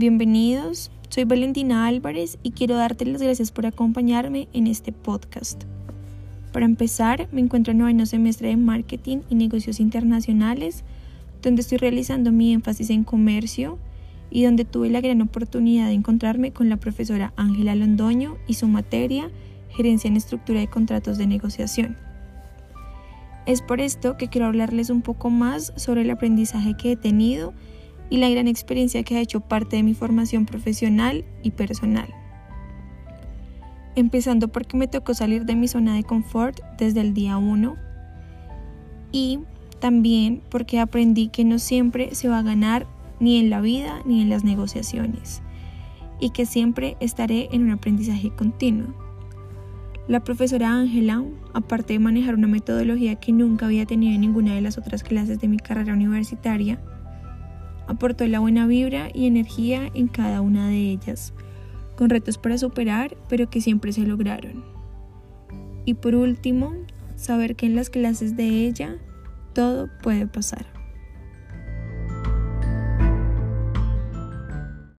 Bienvenidos, soy Valentina Álvarez y quiero darte las gracias por acompañarme en este podcast. Para empezar, me encuentro en noveno semestre de Marketing y Negocios Internacionales, donde estoy realizando mi énfasis en comercio y donde tuve la gran oportunidad de encontrarme con la profesora Ángela Londoño y su materia Gerencia en Estructura de Contratos de Negociación. Es por esto que quiero hablarles un poco más sobre el aprendizaje que he tenido y la gran experiencia que ha hecho parte de mi formación profesional y personal. Empezando porque me tocó salir de mi zona de confort desde el día 1 y también porque aprendí que no siempre se va a ganar ni en la vida ni en las negociaciones y que siempre estaré en un aprendizaje continuo. La profesora Ángela, aparte de manejar una metodología que nunca había tenido en ninguna de las otras clases de mi carrera universitaria, aportó la buena vibra y energía en cada una de ellas, con retos para superar, pero que siempre se lograron. Y por último, saber que en las clases de ella todo puede pasar.